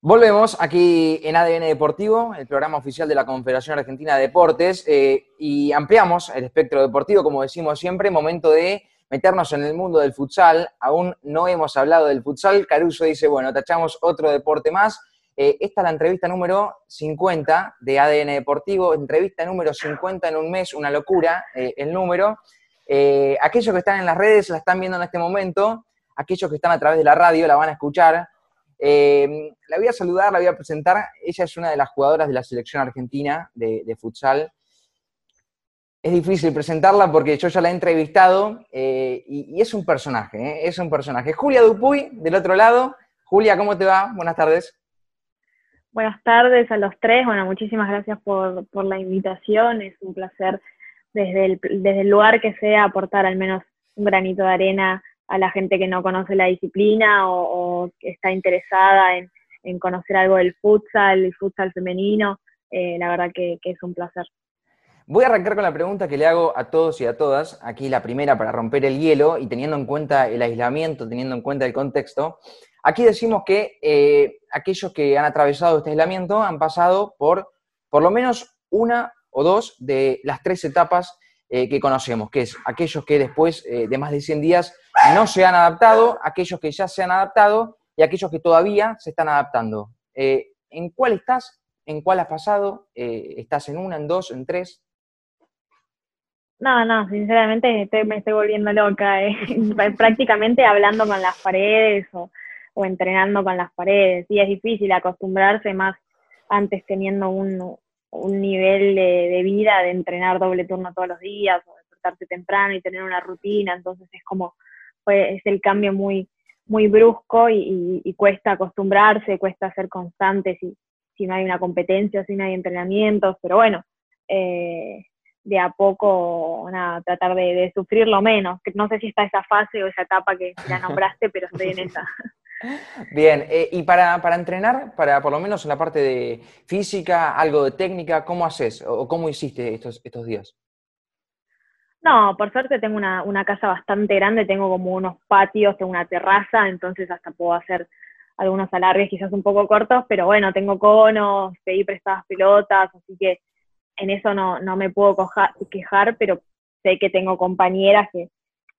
Volvemos aquí en ADN Deportivo, el programa oficial de la Confederación Argentina de Deportes, eh, y ampliamos el espectro deportivo, como decimos siempre, momento de meternos en el mundo del futsal. Aún no hemos hablado del futsal. Caruso dice, bueno, tachamos otro deporte más. Eh, esta es la entrevista número 50 de ADN Deportivo, entrevista número 50 en un mes, una locura eh, el número. aquellos que están en las redes la están viendo en este momento, aquellos que están a través de la radio la van a escuchar. Eh, la voy a saludar, la voy a presentar. Ella es una de las jugadoras de la selección argentina de, futsal. Es difícil presentarla porque yo ya la he entrevistado eh, y, es un personaje, eh, es un personaje. Julia Dupuy, del otro lado. Julia, ¿cómo te va? Buenas tardes. Buenas tardes a los tres. Bueno, muchísimas gracias por, la invitación. Es un placer desde el lugar que sea aportar al menos un granito de arena a la gente que no conoce la disciplina o, que está interesada en, conocer algo del futsal, el futsal femenino. Eh, la verdad que, es un placer. Voy a arrancar con la pregunta que le hago a todos y a todas. Aquí la primera para romper el hielo y teniendo en cuenta el aislamiento, teniendo en cuenta el contexto. Aquí decimos que eh, aquellos que han atravesado este aislamiento han pasado por por lo menos una o dos de las tres etapas eh, que conocemos, que es aquellos que después eh, de más de 100 días no se han adaptado, aquellos que ya se han adaptado y aquellos que todavía se están adaptando. Eh, ¿En cuál estás? ¿En cuál has pasado? ¿Estás en una, en dos, en tres? No, no, sinceramente me estoy volviendo loca. Prácticamente hablando con las paredes o, entrenando con las paredes. Y es difícil acostumbrarse más antes teniendo un, un nivel de, vida de entrenar doble turno todos los días o despertarse temprano y tener una rutina, entonces es como, pues, es el cambio muy, muy brusco y, cuesta acostumbrarse, cuesta ser constante si, si no hay una competencia, si no hay entrenamientos, pero bueno, eh, de a poco, nada, tratar de, de sufrirlo menos. No sé si está esa fase o esa etapa que ya nombraste, pero estoy en esa. Bien, eh, y para, entrenar, para por lo menos en la parte de física, algo de técnica, ¿cómo haces o cómo hiciste estos, estos días? No, por suerte tengo una, una, casa bastante grande, tengo como unos patios, tengo una terraza, entonces hasta puedo hacer algunos alargues quizás un poco cortos, pero bueno, tengo conos, pedí prestadas pelotas, así que en eso no, no me puedo quejar, pero sé que tengo compañeras que,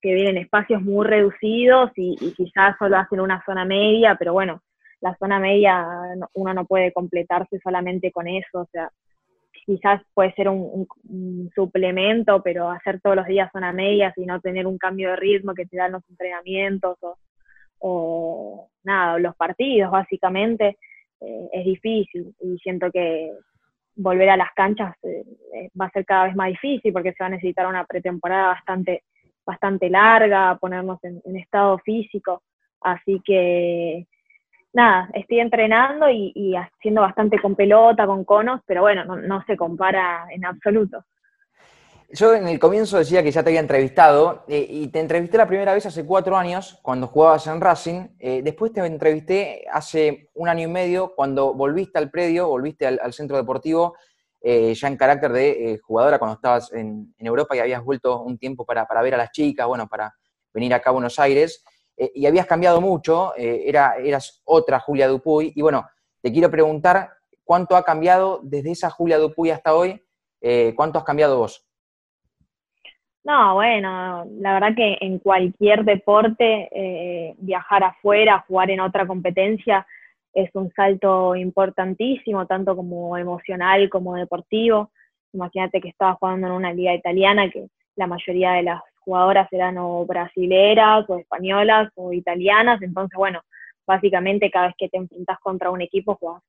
que vienen espacios muy reducidos y, quizás solo hacen una zona media, pero bueno, la zona media uno no puede completarse solamente con eso, o sea, quizás puede ser un, suplemento, pero hacer todos los días zona media y no tener un cambio de ritmo que te dan los entrenamientos o, nada, los partidos básicamente, eh, es difícil y siento que volver a las canchas eh, eh, va a ser cada vez más difícil porque se va a necesitar una pretemporada bastante bastante larga, ponernos en, estado físico. Así que nada, estoy entrenando y, haciendo bastante con pelota, con conos, pero bueno, no, se compara en absoluto. Yo en el comienzo decía que ya te había entrevistado eh, y te entrevisté la primera vez hace cuatro años cuando jugabas en Racing. Eh, después te entrevisté hace un año y medio cuando volviste al predio, volviste al centro deportivo eh, ya en carácter de eh, jugadora cuando estabas en, Europa y habías vuelto un tiempo para, ver a las chicas, bueno, para venir acá a Buenos Aires, eh, y habías cambiado mucho, era, eras otra Julia Dupuy, y bueno, te quiero preguntar cuánto ha cambiado desde esa Julia Dupuy hasta hoy, cuánto has cambiado vos. No, bueno, la verdad que en cualquier deporte, viajar afuera, jugar en otra competencia, es un salto importantísimo, tanto como emocional como deportivo. Imagínate que estaba jugando en una liga italiana que la mayoría de las jugadoras eran o brasileras o españolas o italianas, entonces bueno, básicamente cada vez que te enfrentas contra un equipo juegas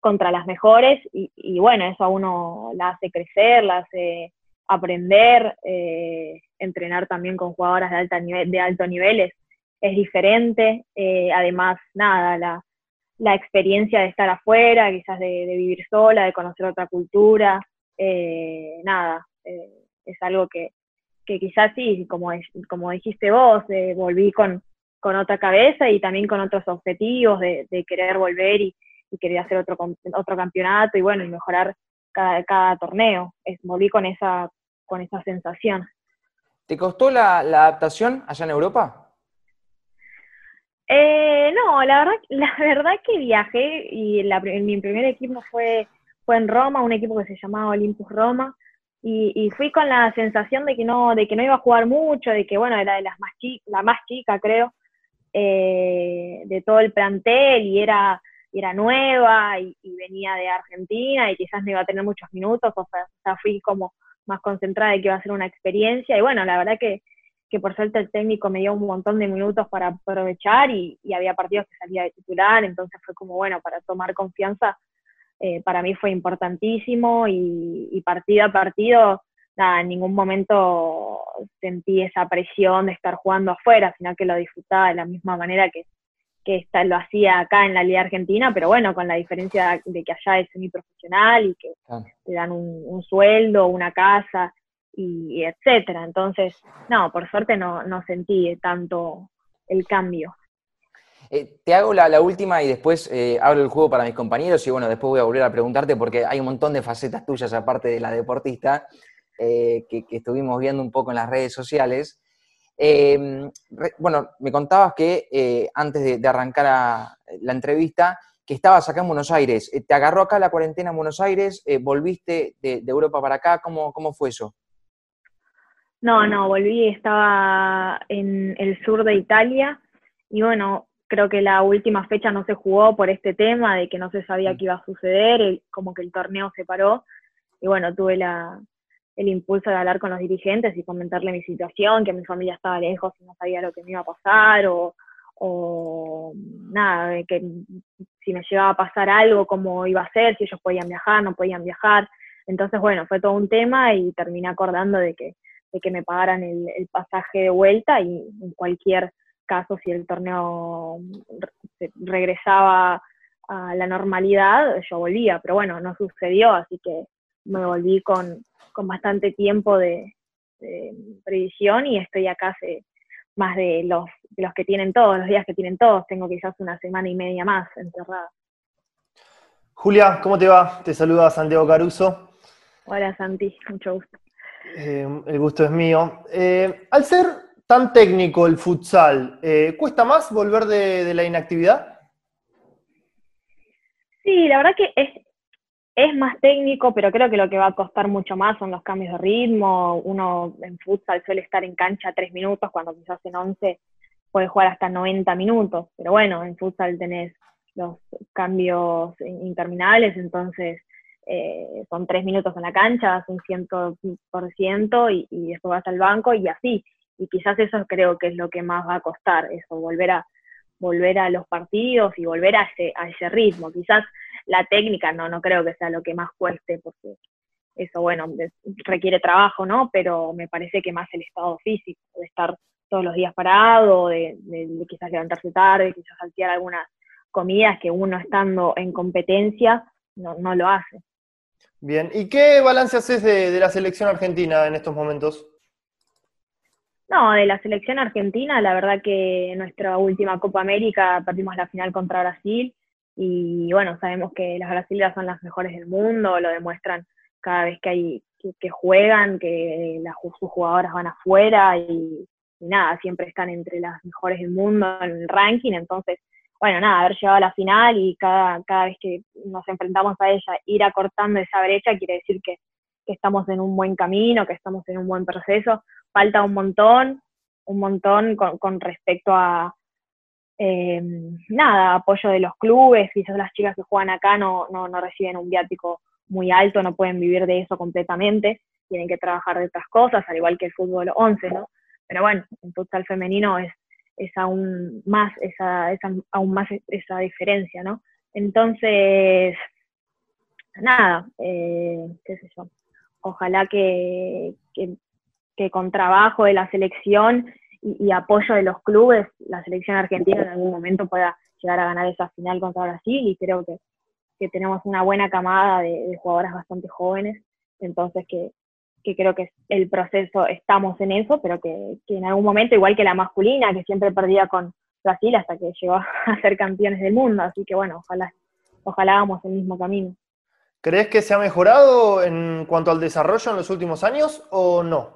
contra las mejores y, bueno, eso a uno la hace crecer, la hace aprender, eh, entrenar también con jugadoras de, alta nivel, de alto nivel es, diferente, eh, además nada, la, la experiencia de estar afuera, quizás de, vivir sola, de conocer otra cultura, eh, nada, eh, es algo que, quizás sí, como, como dijiste vos, eh, volví con, con otra cabeza y también con otros objetivos de, querer volver y, querer hacer otro, otro campeonato y bueno, y mejorar cada, cada torneo. Es, volví con esa, con esa sensación. ¿Te costó la adaptación allá en Europa? Eh, no, la verdad, la verdad que viajé y mi primer equipo fue, fue en Roma, un equipo que se llamaba Olympus Roma, y, fui con la sensación de que no, de que no iba a jugar mucho, de que bueno, era de las más la más chica creo, eh, de todo el plantel y era, era nueva y, venía de Argentina y quizás no iba a tener muchos minutos, o sea, fui como más concentrada de que iba a ser una experiencia y bueno, la verdad que, que por suerte el técnico me dio un montón de minutos para aprovechar y, y había partidos que salía de titular, entonces fue como bueno, para tomar confianza eh, para mí fue importantísimo y, partido a partido, nada, en ningún momento sentí esa presión de estar jugando afuera, sino que lo disfrutaba de la misma manera que, que lo hacía acá en la Liga Argentina, pero bueno, con la diferencia de que allá es semiprofesional y que te dan un, sueldo, una casa y, etcétera. Entonces, no, por suerte no, no sentí tanto el cambio. Eh, te hago la, última y después eh, abro el juego para mis compañeros y bueno, después voy a volver a preguntarte porque hay un montón de facetas tuyas aparte de la deportista eh, que, estuvimos viendo un poco en las redes sociales. Em, bueno, me contabas que antes de, arrancar la entrevista, que estabas acá en Buenos Aires. ¿Te agarró acá la cuarentena en Buenos Aires? ¿Volviste de, de, Europa para acá? ¿Cómo, ¿Cómo fue eso? No, no, volví, estaba en el sur de Italia y bueno, creo que la última fecha no se jugó por este tema de que no se sabía mm. qué iba a suceder, como que el torneo se paró. Y bueno, tuve la, el impulso de hablar con los dirigentes y comentarle mi situación, que mi familia estaba lejos y no sabía lo que me iba a pasar, o, o nada, que si me llegaba a pasar algo, cómo iba a ser, si ellos podían viajar, no podían viajar. Entonces, bueno, fue todo un tema y terminé acordando de que, de que me pagaran el, el pasaje de vuelta y en cualquier caso, si el torneo regresaba a la normalidad, yo volvía, pero bueno, no sucedió, así que me volví con, bastante tiempo de, previsión y estoy acá hace más de los, los que tienen todos, los días que tienen todos, tengo quizás una semana y media más encerrada. Julia, ¿cómo te va? Te saluda Santiago Caruso. Hola Santi, mucho gusto. Eh, el gusto es mío. Eh, al ser tan técnico el futsal, eh, ¿cuesta más volver de, la inactividad? Sí, la verdad que es, es más técnico, pero creo que lo que va a costar mucho más son los cambios de ritmo. Uno en futsal suele estar en cancha tres minutos, cuando quizás en once puede jugar hasta 90 minutos. Pero bueno, en futsal tenés los cambios interminables, entonces eh, son tres minutos en la cancha, un ciento por ciento y, y después vas al banco y así y quizás eso creo que es lo que más va a costar, eso, volver a, volver a los partidos y volver a ese, a ese ritmo. Quizás la técnica no, no creo que sea lo que más cueste, porque eso, bueno, requiere trabajo, ¿no? Pero me parece que más el estado físico, de estar todos los días parado, de, quizás levantarse tarde, quizás saltear algunas comidas que uno estando en competencia no, no lo hace. Bien, ¿y qué balance haces de, de la selección argentina en estos momentos? No, de la selección argentina, la verdad que nuestra última Copa América perdimos la final contra Brasil y bueno, sabemos que las brasileñas son las mejores del mundo, lo demuestran cada vez que hay que, juegan, que las, sus jugadoras van afuera y, nada, siempre están entre las mejores del mundo en el ranking, entonces, bueno, nada, haber llegado a la final y cada, cada vez que nos enfrentamos a ella, ir acortando esa brecha quiere decir que, estamos en un buen camino, que estamos en un buen proceso falta un montón, un montón con, respecto a, eh, nada, apoyo de los clubes, quizás las chicas que juegan acá no, no, no, reciben un viático muy alto, no pueden vivir de eso completamente, tienen que trabajar de otras cosas, al igual que el fútbol 11, ¿no? Pero bueno, en futsal femenino es, es aún más esa, esa, aún más esa diferencia, ¿no? Entonces, nada, eh, qué sé yo, ojalá que, que, que con trabajo de la selección y, apoyo de los clubes, la selección argentina en algún momento pueda llegar a ganar esa final contra Brasil y creo que, tenemos una buena camada de, jugadoras bastante jóvenes, entonces que, creo que el proceso estamos en eso, pero que, en algún momento, igual que la masculina, que siempre perdía con Brasil hasta que llegó a ser campeones del mundo, así que bueno, ojalá, ojalá hagamos el mismo camino. ¿Crees que se ha mejorado en cuanto al desarrollo en los últimos años o no?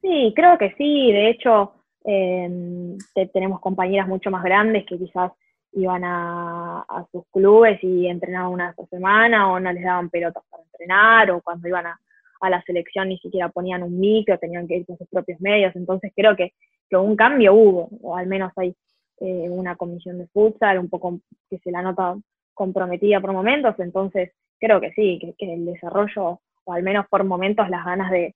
Sí, creo que sí. De hecho, Em, tenemos compañeras mucho más grandes que quizás iban a, sus clubes y entrenaban una vez por semana o no les daban pelotas para entrenar o cuando iban a, la selección ni siquiera ponían un micro, tenían que ir con sus propios medios. Entonces creo que, un cambio hubo, o al menos hay eh, una comisión de futsal un poco que se la nota comprometida por momentos, entonces creo que sí, que, el desarrollo, o al menos por momentos las ganas de,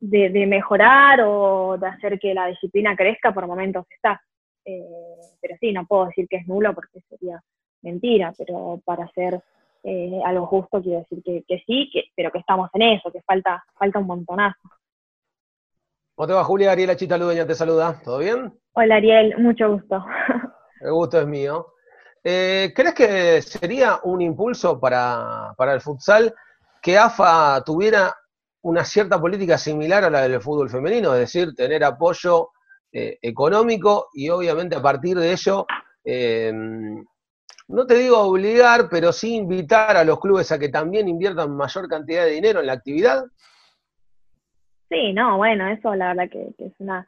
de, mejorar o de hacer que la disciplina crezca, por momentos está. Eh, pero sí, no puedo decir que es nulo porque sería mentira, pero para hacer eh, algo justo quiero decir que, sí, que, pero que estamos en eso, que falta, falta un montonazo. ¿Cómo te va, Julia? Ariela Chita Ludeña te saluda. ¿Todo bien? Hola, Ariel. Mucho gusto. El gusto es mío. Eh, ¿Crees que sería un impulso para, para el futsal que AFA tuviera una cierta política similar a la del fútbol femenino, es decir, tener apoyo eh, económico y obviamente a partir de ello, eh, no te digo obligar, pero sí invitar a los clubes a que también inviertan mayor cantidad de dinero en la actividad? Sí, no, bueno, eso la verdad que, es, una,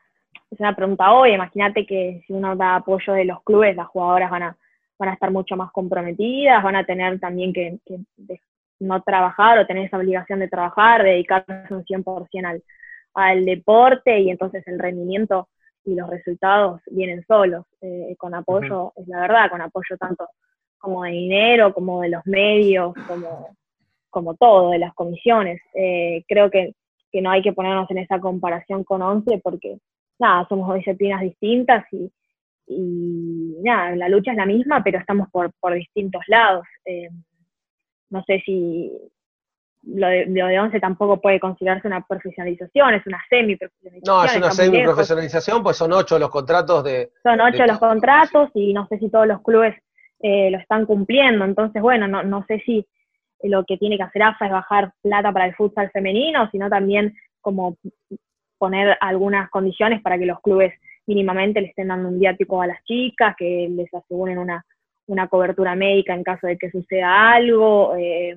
es una pregunta obvia. Imagínate que si uno da apoyo de los clubes, las jugadoras van a, van a estar mucho más comprometidas, van a tener también que, que no trabajar o tener esa obligación de trabajar, dedicarse un 100% al, al deporte y entonces el rendimiento y los resultados vienen solos, eh, con apoyo, es la verdad, con apoyo tanto como de dinero, como de los medios, como, como todo, de las comisiones. Eh, creo que, no hay que ponernos en esa comparación con ONCE porque, nada, somos disciplinas distintas y, y nada, la lucha es la misma, pero estamos por, por distintos lados. Eh, no sé si lo de, lo de 11 tampoco puede considerarse una profesionalización, es una semi-profesionalización. No, es una semi-profesionalización, pues son ocho los contratos de... Son ocho los contratos y no sé si todos los clubes eh, lo están cumpliendo, entonces bueno, no, no sé si lo que tiene que hacer AFA es bajar plata para el futsal femenino, sino también como poner algunas condiciones para que los clubes mínimamente le estén dando un viático a las chicas, que les aseguren una una cobertura médica en caso de que suceda algo, eh,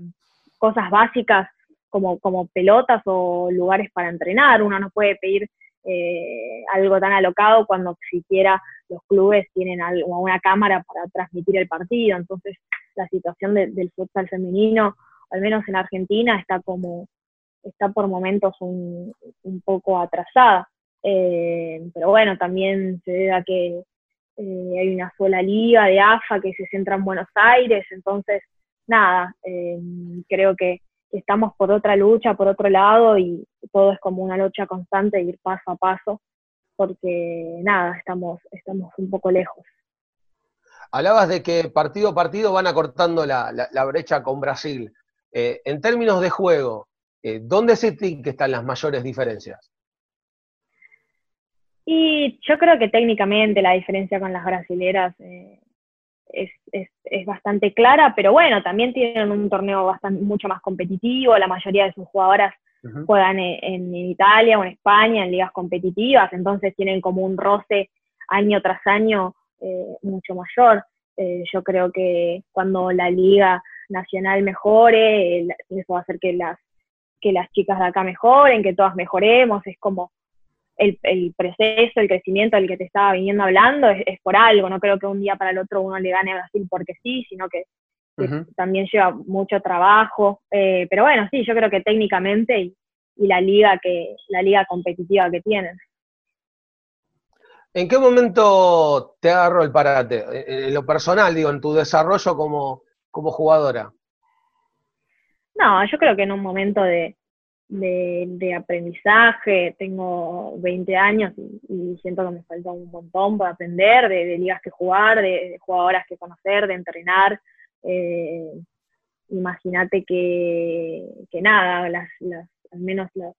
cosas básicas como, como pelotas o lugares para entrenar. Uno no puede pedir eh, algo tan alocado cuando siquiera los clubes tienen algo, una cámara para transmitir el partido. Entonces, la situación del futsal femenino, al menos en Argentina, está como está por momentos un, un poco atrasada. Eh, pero bueno, también se debe a que eh, hay una sola liga de AFA que se centra en Buenos Aires, entonces, nada, eh, creo que estamos por otra lucha, por otro lado, y todo es como una lucha constante, ir paso a paso, porque nada, estamos, estamos un poco lejos. Hablabas de que partido a partido van acortando la, la, brecha con Brasil. Eh, en términos de juego, ¿dónde se que están las mayores diferencias? Y yo creo que técnicamente la diferencia con las brasileras eh, es, es, bastante clara, pero bueno, también tienen un torneo bastante, mucho más competitivo, la mayoría de sus jugadoras juegan en, Italia o en España en ligas competitivas, entonces tienen como un roce año tras año eh, mucho mayor. Eh, yo creo que cuando la liga nacional mejore, eso va a hacer que las, que las chicas de acá mejoren, que todas mejoremos, es como el, el, proceso, el crecimiento del que te estaba viniendo hablando es, por algo. No creo que un día para el otro uno le gane a Brasil porque sí, sino que, también lleva mucho trabajo. Eh, pero bueno, sí, yo creo que técnicamente y, la liga que la liga competitiva que tienen. ¿En qué momento te agarró el parate? En lo personal, digo, en tu desarrollo como, como jugadora. No, yo creo que en un momento de, de, aprendizaje, tengo 20 años y, siento que me falta un montón para aprender, de, ligas que jugar, de, jugadoras que conocer, de entrenar. Eh, Imagínate que, que, nada, las, las, al menos las,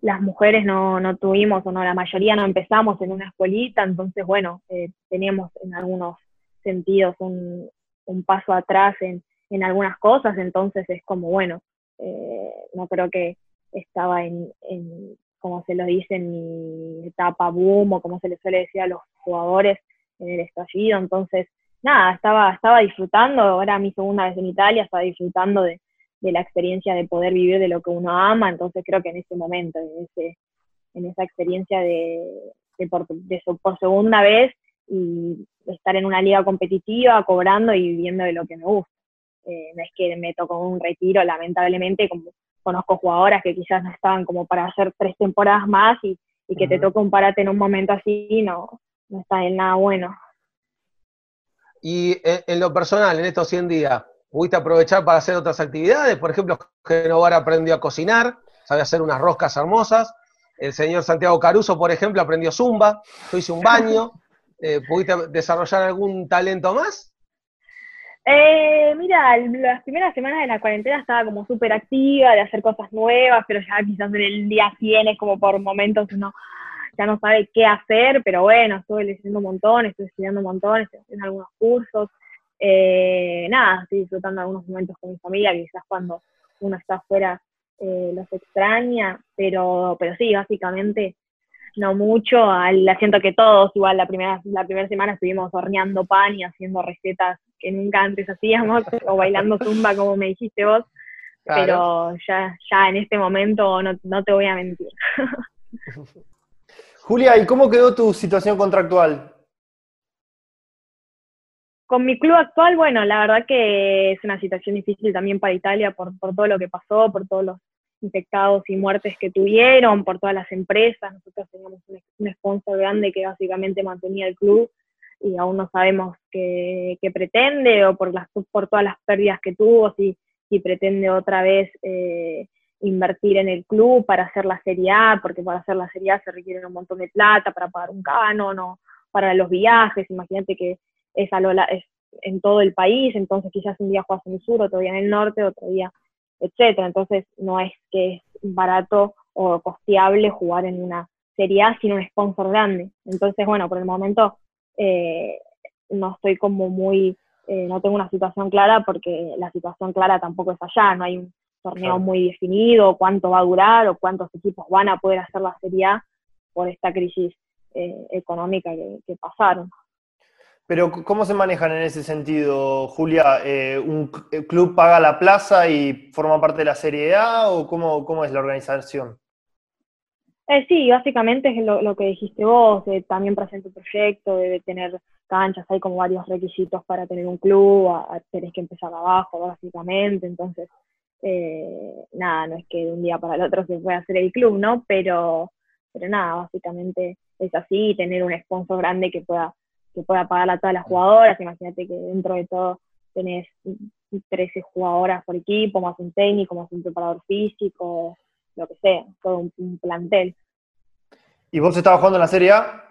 las mujeres no, no, tuvimos, o no, la mayoría no empezamos en una escuelita, entonces, bueno, eh, teníamos en algunos sentidos un, un paso atrás en, en algunas cosas, entonces es como, bueno, eh, no creo que estaba en, como se lo dice, en mi etapa boom o como se le suele decir a los jugadores en el estallido. Entonces, nada, estaba, estaba disfrutando, ahora mi segunda vez en Italia, estaba disfrutando de, la experiencia de poder vivir de lo que uno ama, entonces creo que en ese momento, en, ese, en esa experiencia de, por, por segunda vez y estar en una liga competitiva, cobrando y viviendo de lo que me gusta. Eh, no es que me tocó un retiro, lamentablemente, como conozco jugadoras que quizás no estaban como para hacer tres temporadas más y, que te toca un parate en un momento así, no, no está en nada bueno. Y en, lo personal, en estos 100 días, ¿pudiste aprovechar para hacer otras actividades? Por ejemplo, Genovar aprendió a cocinar, sabe hacer unas roscas hermosas. El señor Santiago Caruso, por ejemplo, aprendió zumba. Yo hice un baño. Eh, ¿Pudiste desarrollar algún talento más? Eh, mira, las primeras semanas de la cuarentena estaba como súper activa de hacer cosas nuevas, pero ya quizás en el día 100 es como por momentos uno ya no sabe qué hacer, pero bueno, estoy leyendo un montón, estoy estudiando un montón, estoy haciendo algunos cursos. Eh, nada, estoy disfrutando algunos momentos con mi familia, quizás cuando uno está afuera eh, los extraña, pero, pero sí, básicamente no mucho, al, siento que todos, igual la primera, la primera semana estuvimos horneando pan y haciendo recetas que nunca antes hacíamos, o bailando zumba como me dijiste vos, pero ya, ya en este momento no, no te voy a mentir. Julia, ¿y cómo quedó tu situación contractual? Con mi club actual, bueno, la verdad que es una situación difícil también para Italia por, por todo lo que pasó, por todos los infectados y muertes que tuvieron, por todas las empresas. Nosotros teníamos un, sponsor grande que básicamente mantenía el club y aún no sabemos qué, pretende o por, las, por todas las pérdidas que tuvo, si, si pretende otra vez eh, invertir en el club para hacer la Serie A, porque para hacer la Serie A se requiere un montón de plata para pagar un canon o para los viajes, imagínate que es, a es en todo el país, entonces quizás un día juegas en el sur, otro día en el norte, otro día, etcétera, entonces no es que es barato o costeable jugar en una Serie A sin un sponsor grande, entonces bueno, por el momento eh, no estoy como muy, eh, no tengo una situación clara porque la situación clara tampoco es allá, no hay un torneo muy definido, cuánto va a durar o cuántos equipos van a poder hacer la Serie A por esta crisis eh, económica que, pasaron. Pero ¿cómo se manejan en ese sentido, Julia? Eh, ¿Un club paga la plaza y forma parte de la Serie A o cómo, cómo es la organización? Eh, sí, básicamente es lo, que dijiste vos, también presenta un proyecto, debe tener canchas, hay como varios requisitos para tener un club, tenés que empezar abajo, básicamente, entonces eh, nada, no es que de un día para el otro se pueda hacer el club, ¿no? Pero, pero nada, básicamente es así, tener un sponsor grande que pueda, que pueda pagar a todas las jugadoras, imagínate que dentro de todo tenés 13 jugadoras por equipo, más un técnico, más un preparador físico, lo que sea, todo un, plantel. ¿Y vos estabas jugando en la Serie A?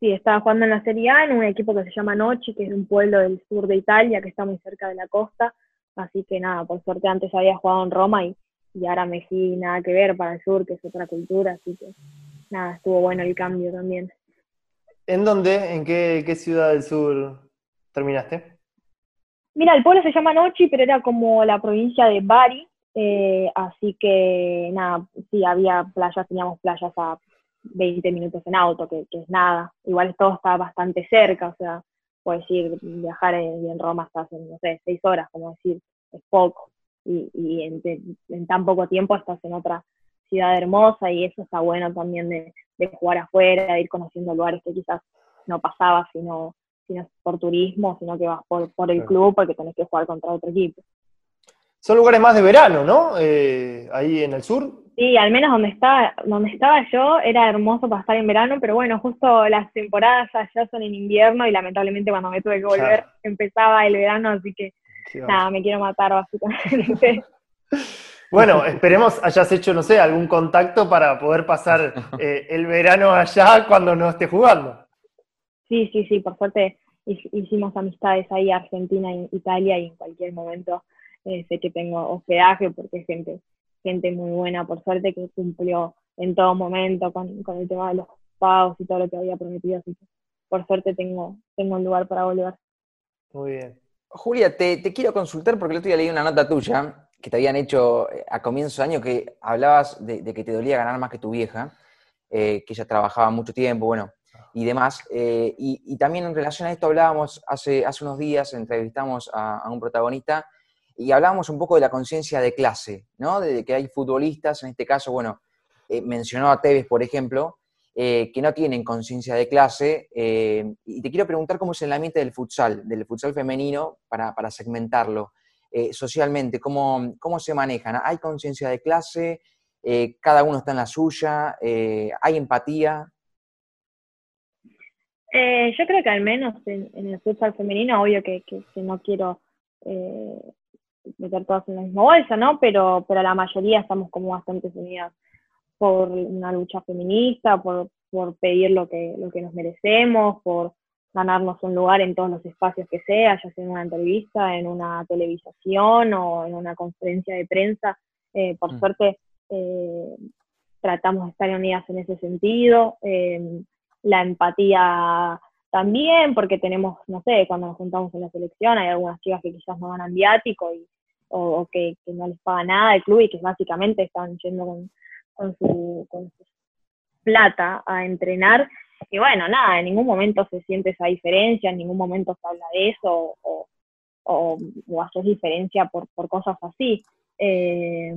Sí, estaba jugando en la Serie A en un equipo que se llama Nochi, que es un pueblo del sur de Italia, que está muy cerca de la costa, Así que nada, por suerte antes había jugado en Roma y, y ahora me fui nada que ver para el sur, que es otra cultura, así que nada, estuvo bueno el cambio también. ¿En dónde? ¿En qué, ciudad del sur terminaste? Mira, el pueblo se llama Nochi, pero era como la provincia de Bari, eh, así que nada, sí, había playas, teníamos playas a 20 minutos en auto, que, que es nada. Igual todo está bastante cerca, o sea, puedes ir, viajar en, Roma estás en, no sé, seis horas, como decir, es poco. Y, y en, tan poco tiempo estás en otra ciudad hermosa y eso está bueno también de, jugar afuera, de ir conociendo lugares que quizás no pasabas sino, sino por turismo, sino que vas por, por el club porque tenés que jugar contra otro equipo. Son lugares más de verano, ¿no? Eh, ahí en el sur. Sí, al menos donde estaba, donde estaba yo era hermoso para estar en verano, pero bueno, justo las temporadas allá son en invierno y lamentablemente cuando me tuve que volver empezaba el verano, así que nada, me quiero matar básicamente. Bueno, esperemos hayas hecho, no sé, algún contacto para poder pasar eh, el verano allá cuando no esté jugando. Sí, sí, sí, por suerte hicimos amistades ahí, Argentina e Italia, y en cualquier momento eh, sé que tengo hospedaje porque es gente gente muy buena, por suerte, que cumplió en todo momento con, el tema de los pagos y todo lo que había prometido, así que por suerte tengo, tengo un lugar para volver. Muy bien. Julia, te, quiero consultar porque el otro día leí una nota tuya que te habían hecho eh, a comienzo de año que hablabas de, que te dolía ganar más que tu vieja, eh, que ella trabajaba mucho tiempo, bueno, y demás. Eh, y, también en relación a esto hablábamos hace, hace unos días, entrevistamos a, un protagonista y hablábamos un poco de la conciencia de clase, ¿no? De que hay futbolistas, en este caso, bueno, mencionó a Tevez, por ejemplo, que no tienen conciencia de clase. Y te quiero preguntar cómo es el ambiente del futsal, del futsal femenino, para, segmentarlo eh, socialmente, ¿cómo, cómo se manejan. ¿Hay conciencia de clase? ¿Cada uno está en la suya? ¿Hay empatía? yo creo que al menos en, el futsal femenino, obvio que, que, no quiero meter todas en la misma bolsa, ¿no? Pero, pero la mayoría estamos como bastante unidas por una lucha feminista, por, por pedir lo que, lo que nos merecemos, por ganarnos un lugar en todos los espacios que sea, ya sea en una entrevista, en una televisación o en una conferencia de prensa. Eh, por mm. suerte, eh, tratamos de estar unidas en ese sentido. Eh, la empatía también, porque tenemos, no sé, cuando nos juntamos en la selección, hay algunas chicas que quizás no ganan viático y, o, que, que, no les paga nada el club y que básicamente están yendo con, con su, con su plata a entrenar. Y bueno, nada, en ningún momento se siente esa diferencia, en ningún momento se habla de eso o, haces diferencia por, cosas así. Eh,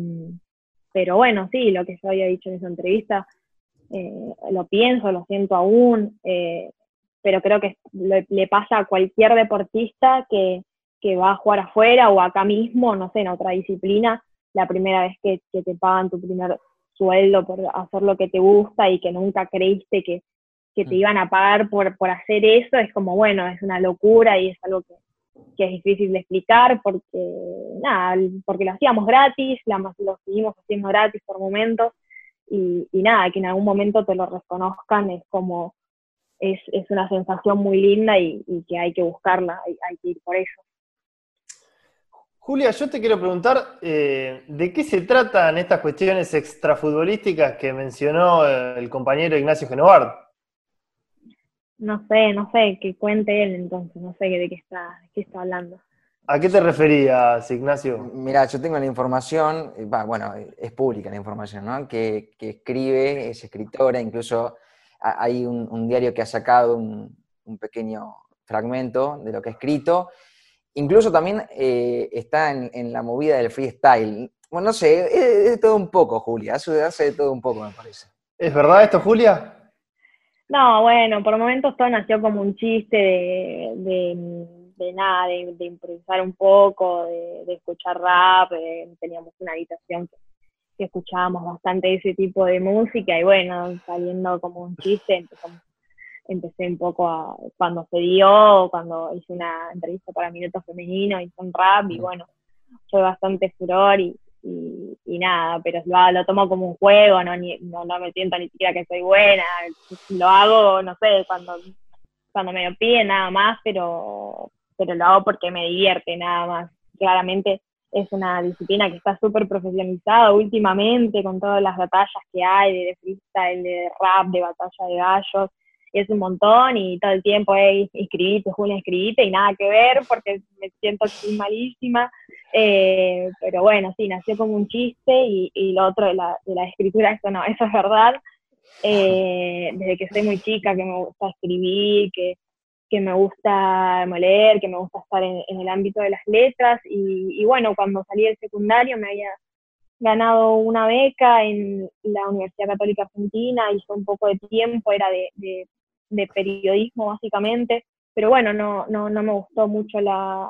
pero bueno, sí, lo que yo había dicho en esa entrevista, eh, lo pienso, lo siento aún, eh, pero creo que le, pasa a cualquier deportista que, va a jugar afuera o acá mismo, no sé, en otra disciplina, la primera vez que te pagan tu primer sueldo por hacer lo que te gusta y que nunca creíste que, te mm. iban a pagar por, por hacer eso, es como, bueno, es una locura y es algo que, es difícil de explicar porque, nada, porque lo hacíamos gratis, lo seguimos haciendo gratis por momentos y, nada, que en algún momento te lo reconozcan es como, es, una sensación muy linda y, que hay que buscarla, hay, hay que ir por eso. Julia, yo te quiero preguntar, eh, ¿de qué se tratan estas cuestiones extrafutbolísticas que mencionó eh, el compañero Ignacio Genovard? No sé, no sé, que cuente él entonces, no sé de qué está, qué está hablando. ¿A qué te referías, Ignacio? Mira, yo tengo la información, eh, bueno, es pública la información, ¿no? Que, escribe, es escritora, incluso hay un, diario que ha sacado un, un pequeño fragmento de lo que ha escrito, Incluso también eh, está en, la movida del freestyle. Bueno, no sé, es, de todo un poco, Julia, hace, hace de todo un poco, me parece. ¿Es verdad esto, Julia? No, bueno, por momentos todo nació como un chiste de, nada, de, improvisar un poco, de, escuchar rap, eh, teníamos una habitación que, escuchábamos bastante ese tipo de música y bueno, saliendo como un chiste empezamos empecé un poco a, cuando se dio, cuando hice una entrevista para Minuto Femenino, hice un rap y bueno, fue bastante furor y, y, nada, pero lo, lo, tomo como un juego, no, no, me siento ni siquiera que soy buena, lo hago, no sé, cuando, cuando me lo piden nada más, pero, pero lo hago porque me divierte nada más. Claramente es una disciplina que está súper profesionalizada últimamente con todas las batallas que hay de freestyle, de rap, de batalla de gallos, es un montón y todo el tiempo, hey, escribite, Julia, escribite y nada que ver porque me siento malísima. Eh, pero bueno, sí, nació como un chiste y, y lo otro de la, de la, escritura, eso no, eso es verdad. Eh, desde que soy muy chica, que me gusta escribir, que, que me gusta leer, que me gusta estar en, el ámbito de las letras. Y, y, bueno, cuando salí del secundario me había ganado una beca en la Universidad Católica Argentina, hizo un poco de tiempo, era de periodismo básicamente, pero bueno, no, no, no me gustó mucho la,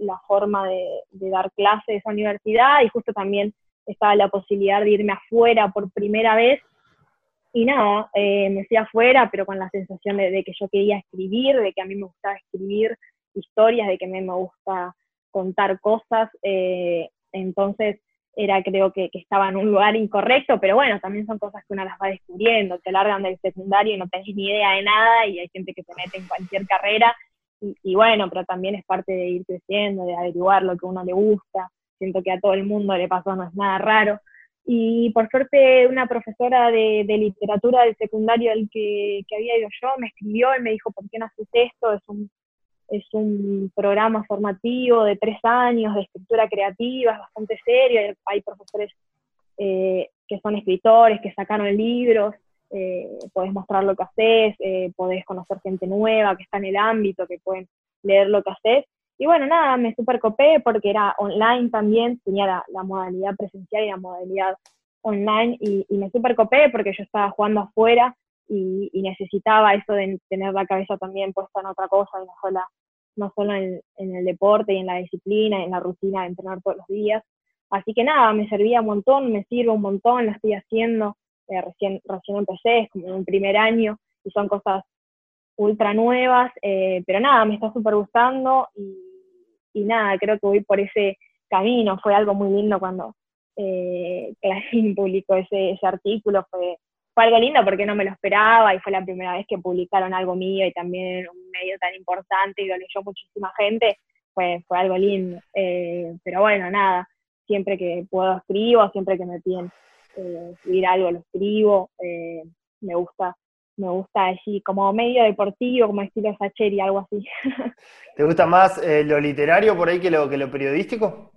la forma de, dar clase de esa universidad y justo también estaba la posibilidad de irme afuera por primera vez y nada, eh, me fui afuera, pero con la sensación de, que yo quería escribir, de que a mí me gustaba escribir historias, de que a mí me gusta contar cosas. Eh, entonces, era creo que, que, estaba en un lugar incorrecto, pero bueno, también son cosas que uno las va descubriendo, te largan del secundario y no tenés ni idea de nada y hay gente que se mete en cualquier carrera y, bueno, pero también es parte de ir creciendo, de averiguar lo que uno le gusta, siento que a todo el mundo le pasó, no es nada raro. Y por suerte una profesora de, de literatura del secundario al que, que había ido yo me escribió y me dijo, ¿por qué no haces esto? Es un es un programa formativo de tres años de escritura creativa, es bastante serio, hay profesores eh, que son escritores, que sacaron libros, eh, podés mostrar lo que haces, eh, podés conocer gente nueva que está en el ámbito, que pueden leer lo que haces. Y bueno, nada, me super copé porque era online también, tenía la, modalidad presencial y la modalidad online, y, y me super copé porque yo estaba jugando afuera y, necesitaba eso de tener la cabeza también puesta en otra cosa y no solo, no solo en, el deporte y en la disciplina y en la rutina de entrenar todos los días. Así que nada, me servía un montón, me sirve un montón, lo estoy haciendo, eh, recién, recién empecé, es como un primer año y son cosas ultra nuevas, eh, pero nada, me está súper gustando y, y, nada, creo que voy por ese camino, fue algo muy lindo cuando eh, Clarín publicó ese, ese artículo, fue fue algo lindo porque no me lo esperaba y fue la primera vez que publicaron algo mío y también un medio tan importante y lo leyó muchísima gente, fue, fue algo lindo. Eh, pero bueno, nada, siempre que puedo escribo, siempre que me piden eh, escribir algo lo escribo, eh, me gusta me gusta así como medio deportivo, como estilo Sacheri, algo así. ¿Te gusta más lo literario por ahí que lo, que lo periodístico?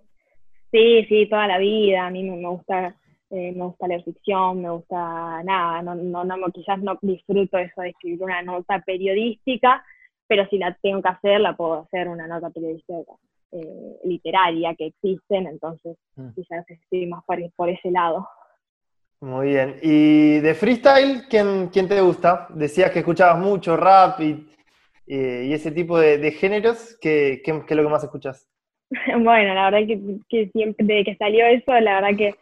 Sí, sí, toda la vida, a mí me gusta eh, me gusta leer ficción, me gusta nada, no, no, no, quizás no disfruto eso de escribir una nota periodística, pero si la tengo que hacer, la puedo hacer una nota periodística eh, literaria que existen, entonces mm. quizás estoy más por, ese lado. Muy bien. ¿Y de freestyle, quién, quién te gusta? Decías que escuchabas mucho rap y, y ese tipo de, géneros, ¿qué, ¿qué, es lo que más escuchas? bueno, la verdad que, que siempre, desde que salió eso, la verdad que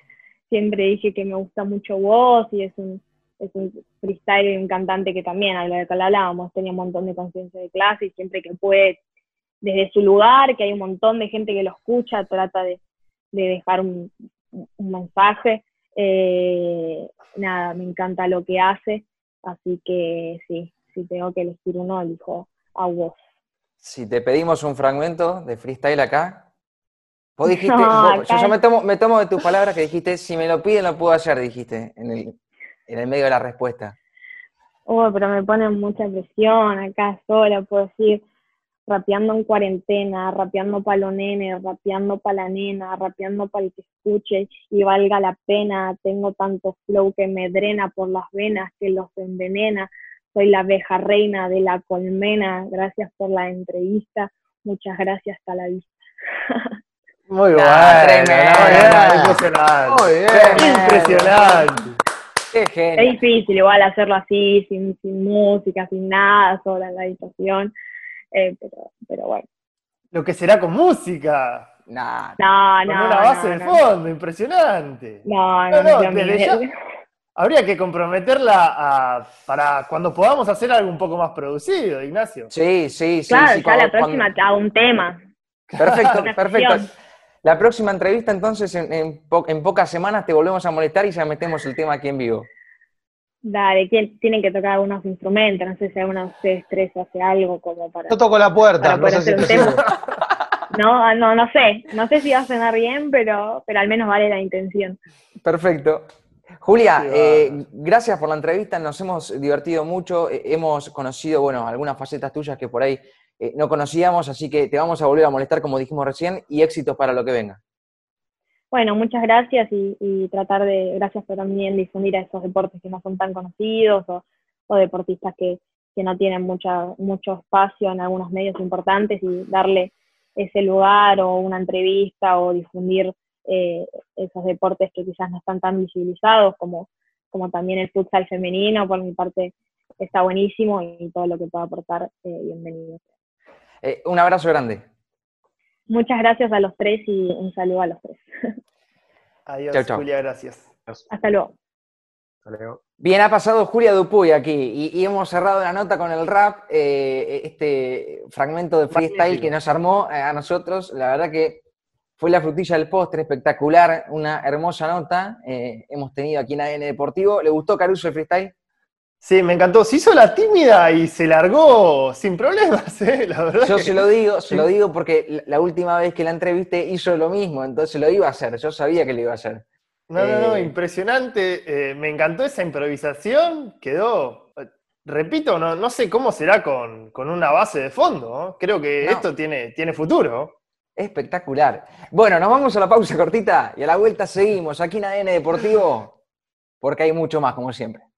siempre dije que me gusta mucho vos y es un, es un freestyle y un cantante que también, a lo que hablábamos, tenía un montón de conciencia de clase y siempre que puede, desde su lugar, que hay un montón de gente que lo escucha, trata de, dejar un, mensaje. Eh, nada, me encanta lo que hace, así que sí, si tengo que elegir uno, elijo a vos. Si te pedimos un fragmento de freestyle acá, Vos dijiste, yo, me, tomo, me tomo de tus palabras que dijiste, si me lo piden lo puedo hacer, dijiste, en el, en el medio de la respuesta. Oh, pero me ponen mucha presión acá sola, puedo decir, rapeando en cuarentena, rapeando para los nenes, rapeando para la nena, rapeando para el que escuche y valga la pena, tengo tanto flow que me drena por las venas, que los envenena, soy la abeja reina de la colmena, gracias por la entrevista, muchas gracias, hasta la vista. Muy bueno. impresionante. Muy bien. Impresionante. Qué genial. Es difícil igual hacerlo así, sin, sin música, sin nada, sola en la habitación. Eh, pero, pero bueno. Lo que será con música. No, no, con una base de fondo, impresionante. No, no, no. habría que comprometerla para cuando podamos hacer algo un poco más producido, Ignacio. Sí, sí, sí. Claro, ya la próxima hago un tema. Perfecto, perfecto. La próxima entrevista, entonces, en, pocas semanas te volvemos a molestar y ya metemos el tema aquí en vivo. Dale, tienen que tocar algunos instrumentos, no sé si alguno de ustedes tres hace algo como para... Yo toco la puerta, no sé si No, no, no sé, no sé si va a sonar bien, pero, pero al menos vale la intención. Perfecto. Julia, eh, gracias por la entrevista, nos hemos divertido mucho, eh, hemos conocido, bueno, algunas facetas tuyas que por ahí eh, no conocíamos, así que te vamos a volver a molestar, como dijimos recién, y éxitos para lo que venga. Bueno, muchas gracias y, tratar de, gracias por también difundir a esos deportes que no son tan conocidos o, deportistas que, no tienen mucha, mucho espacio en algunos medios importantes y darle ese lugar o una entrevista o difundir eh, esos deportes que quizás no están tan visibilizados como, como también el futsal femenino, por mi parte está buenísimo y todo lo que pueda aportar, eh, bienvenido. Eh, un abrazo grande. Muchas gracias a los tres y un saludo a los tres. Adiós, Julia, gracias. Hasta luego. Bien, ha pasado Julia Dupuy aquí y, hemos cerrado la nota con el rap, eh, este fragmento de freestyle que nos armó eh, a nosotros. La verdad que fue la frutilla del postre, espectacular, una hermosa nota. hemos tenido aquí en ADN Deportivo. ¿Le gustó Caruso el freestyle? Sí, me encantó. Se hizo la tímida y se largó sin problemas, ¿eh? la verdad. Yo se lo digo, se lo digo porque la última vez que la entrevisté hizo lo mismo, entonces lo iba a hacer. Yo sabía que lo iba a hacer. No, no, no, eh, impresionante. Eh, me encantó esa improvisación. Quedó, repito, no, no sé cómo será con, una base de fondo. Creo que esto tiene, tiene futuro. Espectacular. Bueno, nos vamos a la pausa cortita y a la vuelta seguimos aquí en ADN Deportivo porque hay mucho más, como siempre.